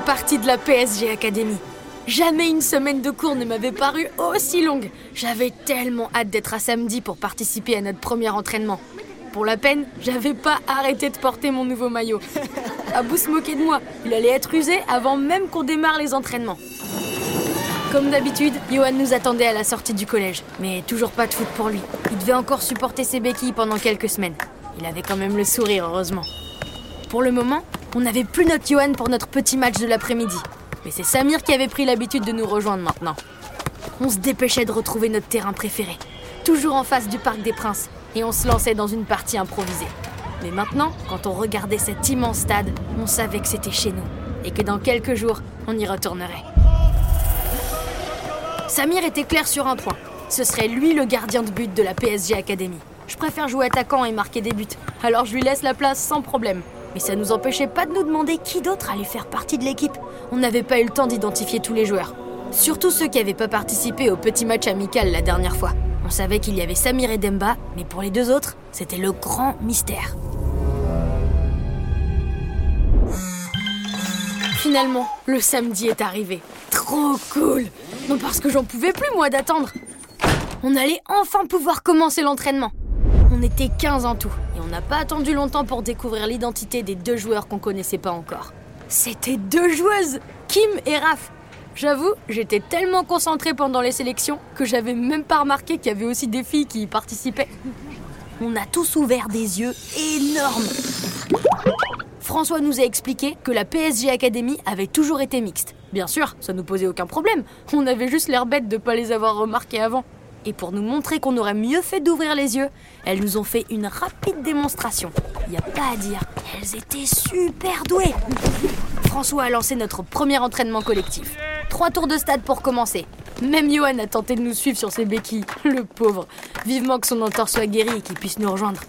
partie de la PSG Academy. Jamais une semaine de cours ne m'avait paru aussi longue. J'avais tellement hâte d'être à samedi pour participer à notre premier entraînement. Pour la peine, j'avais pas arrêté de porter mon nouveau maillot. Abou se moquer de moi. Il allait être usé avant même qu'on démarre les entraînements. Comme d'habitude, Johan nous attendait à la sortie du collège. Mais toujours pas de foot pour lui. Il devait encore supporter ses béquilles pendant quelques semaines. Il avait quand même le sourire, heureusement. Pour le moment, on n'avait plus notre Johan pour notre petit match de l'après-midi. Mais c'est Samir qui avait pris l'habitude de nous rejoindre maintenant. On se dépêchait de retrouver notre terrain préféré, toujours en face du Parc des Princes, et on se lançait dans une partie improvisée. Mais maintenant, quand on regardait cet immense stade, on savait que c'était chez nous, et que dans quelques jours, on y retournerait. Samir était clair sur un point. Ce serait lui le gardien de but de la PSG Academy. Je préfère jouer attaquant et marquer des buts, alors je lui laisse la place sans problème. Mais ça nous empêchait pas de nous demander qui d'autre allait faire partie de l'équipe. On n'avait pas eu le temps d'identifier tous les joueurs. Surtout ceux qui n'avaient pas participé au petit match amical la dernière fois. On savait qu'il y avait Samir et Demba, mais pour les deux autres, c'était le grand mystère. Finalement, le samedi est arrivé. Trop cool Non parce que j'en pouvais plus moi d'attendre. On allait enfin pouvoir commencer l'entraînement. On était 15 en tout, on n'a pas attendu longtemps pour découvrir l'identité des deux joueurs qu'on connaissait pas encore. C'était deux joueuses, Kim et Raph. J'avoue, j'étais tellement concentrée pendant les sélections que j'avais même pas remarqué qu'il y avait aussi des filles qui y participaient. On a tous ouvert des yeux énormes. François nous a expliqué que la PSG Academy avait toujours été mixte. Bien sûr, ça nous posait aucun problème. On avait juste l'air bête de pas les avoir remarqués avant. Et pour nous montrer qu'on aurait mieux fait d'ouvrir les yeux, elles nous ont fait une rapide démonstration. Y a pas à dire, elles étaient super douées. François a lancé notre premier entraînement collectif. Trois tours de stade pour commencer. Même Johan a tenté de nous suivre sur ses béquilles, le pauvre. Vivement que son entorse soit guéri et qu'il puisse nous rejoindre.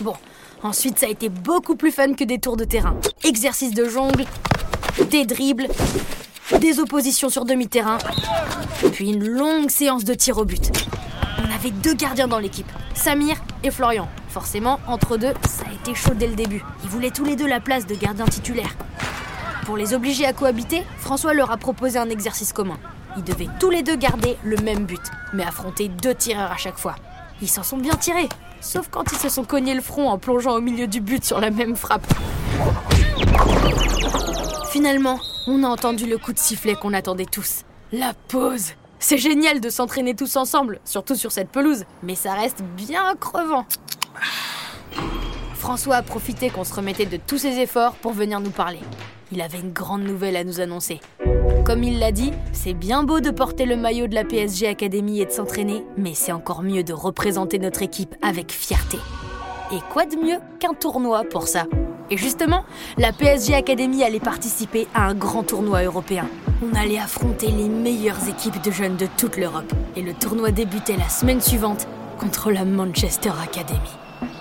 Bon, ensuite ça a été beaucoup plus fun que des tours de terrain. Exercice de jongle, des dribbles, des oppositions sur demi-terrain, puis une longue séance de tir au but. On avait deux gardiens dans l'équipe, Samir et Florian. Forcément, entre deux, ça a été chaud dès le début. Ils voulaient tous les deux la place de gardien titulaire. Pour les obliger à cohabiter, François leur a proposé un exercice commun. Ils devaient tous les deux garder le même but, mais affronter deux tireurs à chaque fois. Ils s'en sont bien tirés, sauf quand ils se sont cognés le front en plongeant au milieu du but sur la même frappe. Finalement, on a entendu le coup de sifflet qu'on attendait tous. La pause. C'est génial de s'entraîner tous ensemble, surtout sur cette pelouse, mais ça reste bien crevant. François a profité qu'on se remettait de tous ses efforts pour venir nous parler. Il avait une grande nouvelle à nous annoncer. Comme il l'a dit, c'est bien beau de porter le maillot de la PSG Academy et de s'entraîner, mais c'est encore mieux de représenter notre équipe avec fierté. Et quoi de mieux qu'un tournoi pour ça? Et justement, la PSG Academy allait participer à un grand tournoi européen. On allait affronter les meilleures équipes de jeunes de toute l'Europe. Et le tournoi débutait la semaine suivante contre la Manchester Academy.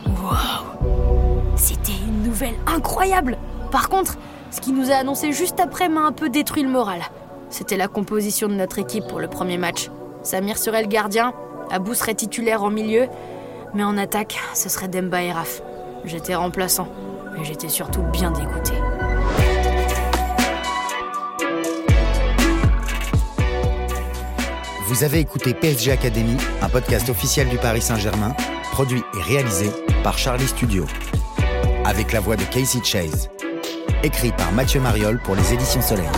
Waouh C'était une nouvelle incroyable Par contre, ce qui nous a annoncé juste après m'a un peu détruit le moral. C'était la composition de notre équipe pour le premier match. Samir serait le gardien, Abou serait titulaire en milieu, mais en attaque, ce serait Demba et Raf. J'étais remplaçant, mais j'étais surtout bien dégoûté. Vous avez écouté PSG Academy, un podcast officiel du Paris Saint-Germain, produit et réalisé par Charlie Studio. Avec la voix de Casey Chase. Écrit par Mathieu Mariol pour les éditions Soleil.